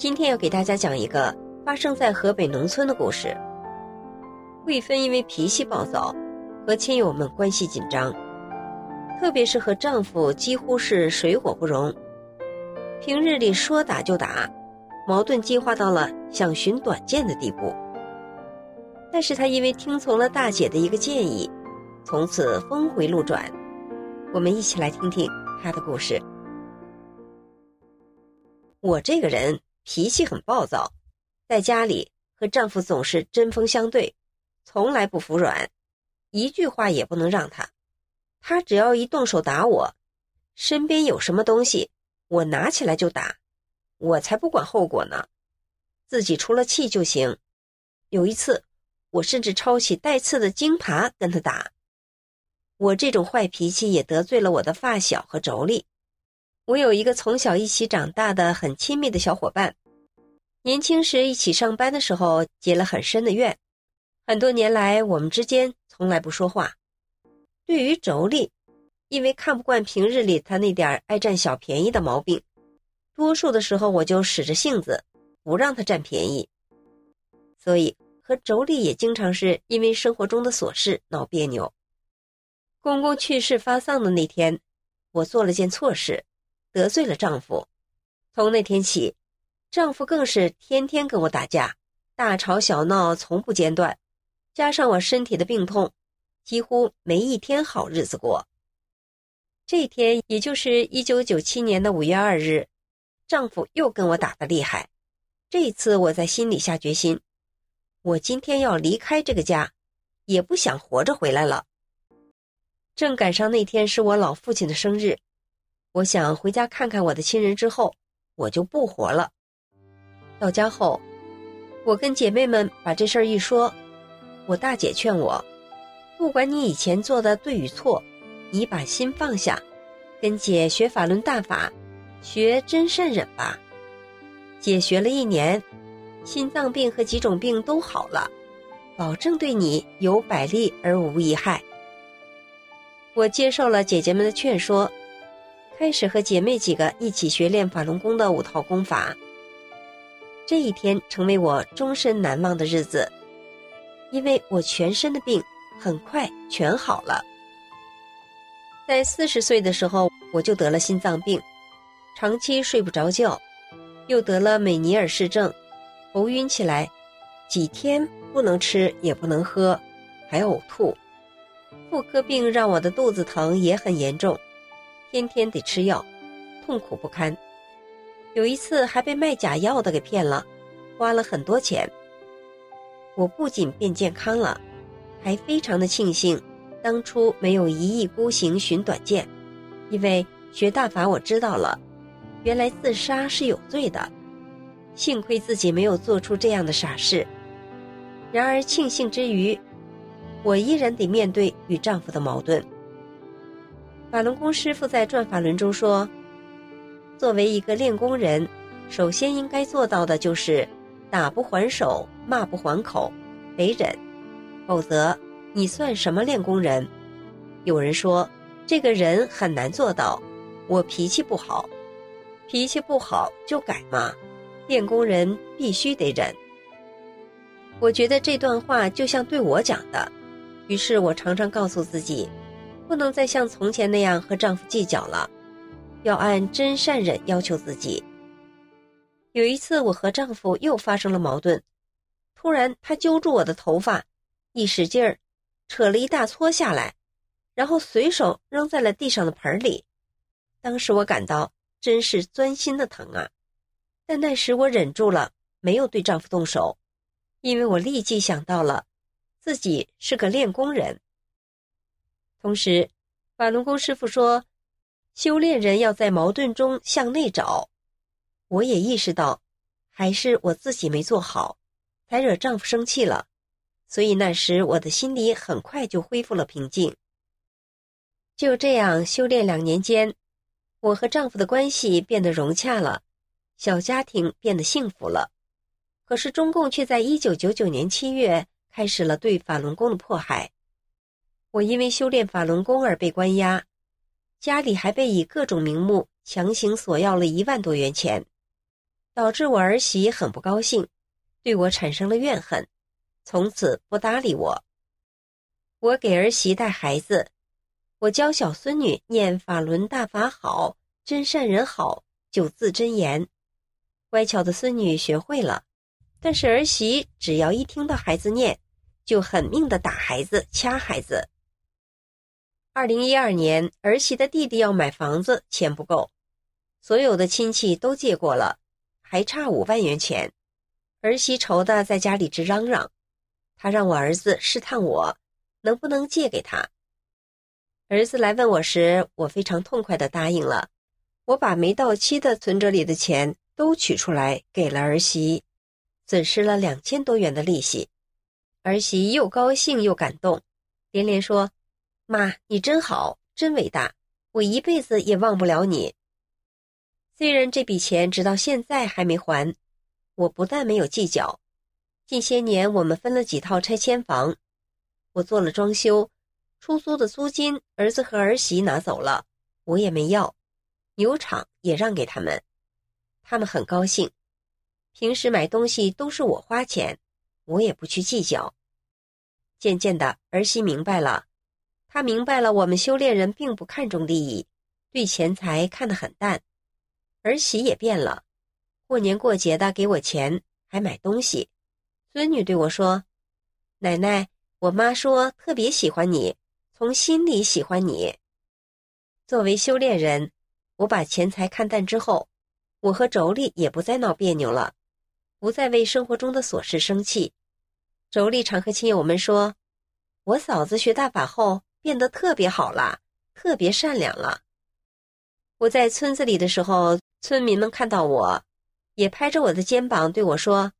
今天要给大家讲一个发生在河北农村的故事。贵芬因为脾气暴躁，和亲友们关系紧张，特别是和丈夫几乎是水火不容。平日里说打就打，矛盾激化到了想寻短见的地步。但是她因为听从了大姐的一个建议，从此峰回路转。我们一起来听听她的故事。我这个人。脾气很暴躁，在家里和丈夫总是针锋相对，从来不服软，一句话也不能让他。他只要一动手打我，身边有什么东西，我拿起来就打，我才不管后果呢，自己出了气就行。有一次，我甚至抄起带刺的荆耙跟他打。我这种坏脾气也得罪了我的发小和妯娌。我有一个从小一起长大的很亲密的小伙伴，年轻时一起上班的时候结了很深的怨，很多年来我们之间从来不说话。对于妯娌，因为看不惯平日里他那点爱占小便宜的毛病，多数的时候我就使着性子不让他占便宜，所以和妯娌也经常是因为生活中的琐事闹别扭。公公去世发丧的那天，我做了件错事。得罪了丈夫，从那天起，丈夫更是天天跟我打架，大吵小闹从不间断。加上我身体的病痛，几乎没一天好日子过。这天，也就是一九九七年的五月二日，丈夫又跟我打得厉害。这一次，我在心里下决心，我今天要离开这个家，也不想活着回来了。正赶上那天是我老父亲的生日。我想回家看看我的亲人之后，我就不活了。到家后，我跟姐妹们把这事儿一说，我大姐劝我，不管你以前做的对与错，你把心放下，跟姐学法轮大法，学真善忍吧。姐学了一年，心脏病和几种病都好了，保证对你有百利而无一害。我接受了姐姐们的劝说。开始和姐妹几个一起学练法轮功的五套功法。这一天成为我终身难忘的日子，因为我全身的病很快全好了。在四十岁的时候，我就得了心脏病，长期睡不着觉，又得了美尼尔氏症，头晕起来，几天不能吃也不能喝，还呕吐。妇科病让我的肚子疼也很严重。天天得吃药，痛苦不堪。有一次还被卖假药的给骗了，花了很多钱。我不仅变健康了，还非常的庆幸当初没有一意孤行寻短见，因为学大法我知道了，原来自杀是有罪的。幸亏自己没有做出这样的傻事。然而庆幸之余，我依然得面对与丈夫的矛盾。法轮功师傅在转法轮中说：“作为一个练功人，首先应该做到的就是打不还手，骂不还口，得忍，否则你算什么练功人？”有人说：“这个人很难做到。”我脾气不好，脾气不好就改嘛。练功人必须得忍。我觉得这段话就像对我讲的，于是我常常告诉自己。不能再像从前那样和丈夫计较了，要按真善忍要求自己。有一次，我和丈夫又发生了矛盾，突然他揪住我的头发，一使劲儿，扯了一大撮下来，然后随手扔在了地上的盆里。当时我感到真是钻心的疼啊！但那时我忍住了，没有对丈夫动手，因为我立即想到了自己是个练功人。同时，法轮功师傅说，修炼人要在矛盾中向内找。我也意识到，还是我自己没做好，才惹丈夫生气了。所以那时我的心里很快就恢复了平静。就这样修炼两年间，我和丈夫的关系变得融洽了，小家庭变得幸福了。可是中共却在一九九九年七月开始了对法轮功的迫害。我因为修炼法轮功而被关押，家里还被以各种名目强行索要了一万多元钱，导致我儿媳很不高兴，对我产生了怨恨，从此不搭理我。我给儿媳带孩子，我教小孙女念法轮大法好，真善人好九字真言，乖巧的孙女学会了，但是儿媳只要一听到孩子念，就狠命的打孩子、掐孩子。二零一二年，儿媳的弟弟要买房子，钱不够，所有的亲戚都借过了，还差五万元钱。儿媳愁的在家里直嚷嚷，她让我儿子试探我，能不能借给他。儿子来问我时，我非常痛快的答应了。我把没到期的存折里的钱都取出来给了儿媳，损失了两千多元的利息。儿媳又高兴又感动，连连说。妈，你真好，真伟大，我一辈子也忘不了你。虽然这笔钱直到现在还没还，我不但没有计较。近些年我们分了几套拆迁房，我做了装修，出租的租金儿子和儿媳拿走了，我也没要。牛场也让给他们，他们很高兴。平时买东西都是我花钱，我也不去计较。渐渐的，儿媳明白了。他明白了，我们修炼人并不看重利益，对钱财看得很淡。儿媳也变了，过年过节的给我钱，还买东西。孙女对我说：“奶奶，我妈说特别喜欢你，从心里喜欢你。”作为修炼人，我把钱财看淡之后，我和妯娌也不再闹别扭了，不再为生活中的琐事生气。妯娌常和亲友们说：“我嫂子学大法后。”变得特别好了，特别善良了。我在村子里的时候，村民们看到我，也拍着我的肩膀对我说：“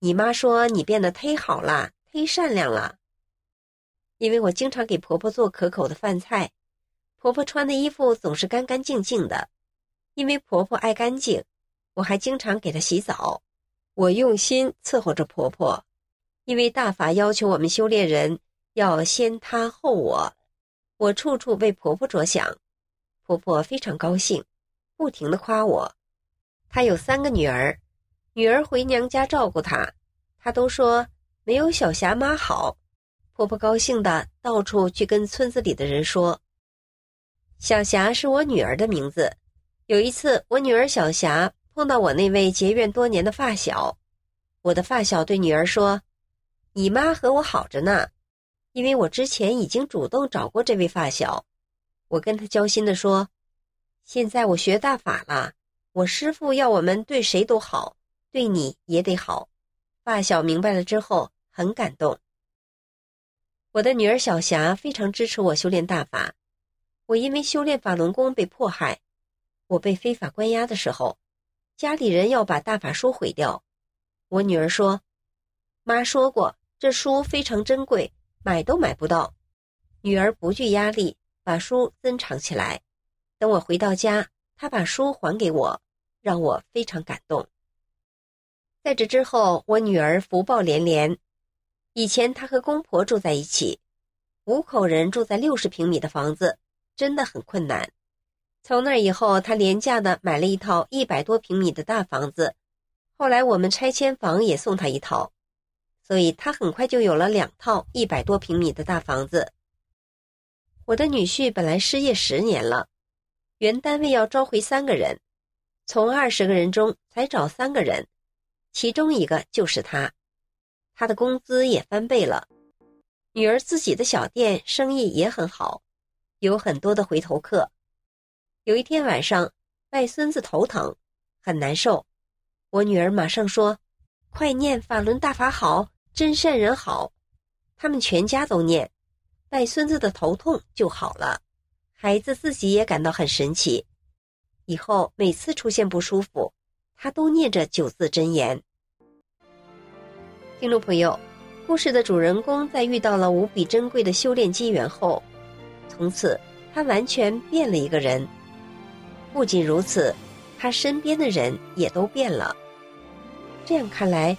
你妈说你变得忒好了，忒善良了。”因为我经常给婆婆做可口的饭菜，婆婆穿的衣服总是干干净净的。因为婆婆爱干净，我还经常给她洗澡。我用心伺候着婆婆，因为大法要求我们修炼人。要先她后我，我处处为婆婆着想，婆婆非常高兴，不停的夸我。她有三个女儿，女儿回娘家照顾她，她都说没有小霞妈好。婆婆高兴的到处去跟村子里的人说，小霞是我女儿的名字。有一次，我女儿小霞碰到我那位结怨多年的发小，我的发小对女儿说：“你妈和我好着呢。”因为我之前已经主动找过这位发小，我跟他交心的说：“现在我学大法了，我师父要我们对谁都好，对你也得好。”发小明白了之后很感动。我的女儿小霞非常支持我修炼大法。我因为修炼法轮功被迫害，我被非法关押的时候，家里人要把大法书毁掉。我女儿说：“妈说过，这书非常珍贵。”买都买不到，女儿不惧压力，把书珍藏起来。等我回到家，她把书还给我，让我非常感动。在这之后，我女儿福报连连。以前她和公婆住在一起，五口人住在六十平米的房子，真的很困难。从那以后，她廉价的买了一套一百多平米的大房子。后来我们拆迁房也送她一套。所以他很快就有了两套一百多平米的大房子。我的女婿本来失业十年了，原单位要招回三个人，从二十个人中才找三个人，其中一个就是他，他的工资也翻倍了。女儿自己的小店生意也很好，有很多的回头客。有一天晚上，外孙子头疼，很难受，我女儿马上说：“快念法轮大法好。”真善人好，他们全家都念，带孙子的头痛就好了，孩子自己也感到很神奇。以后每次出现不舒服，他都念着九字真言。听众朋友，故事的主人公在遇到了无比珍贵的修炼机缘后，从此他完全变了一个人。不仅如此，他身边的人也都变了。这样看来，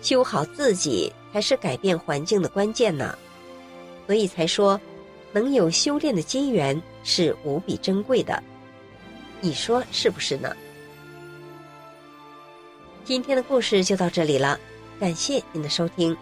修好自己才是改变环境的关键呢。所以才说，能有修炼的机缘是无比珍贵的。你说是不是呢？今天的故事就到这里了，感谢您的收听。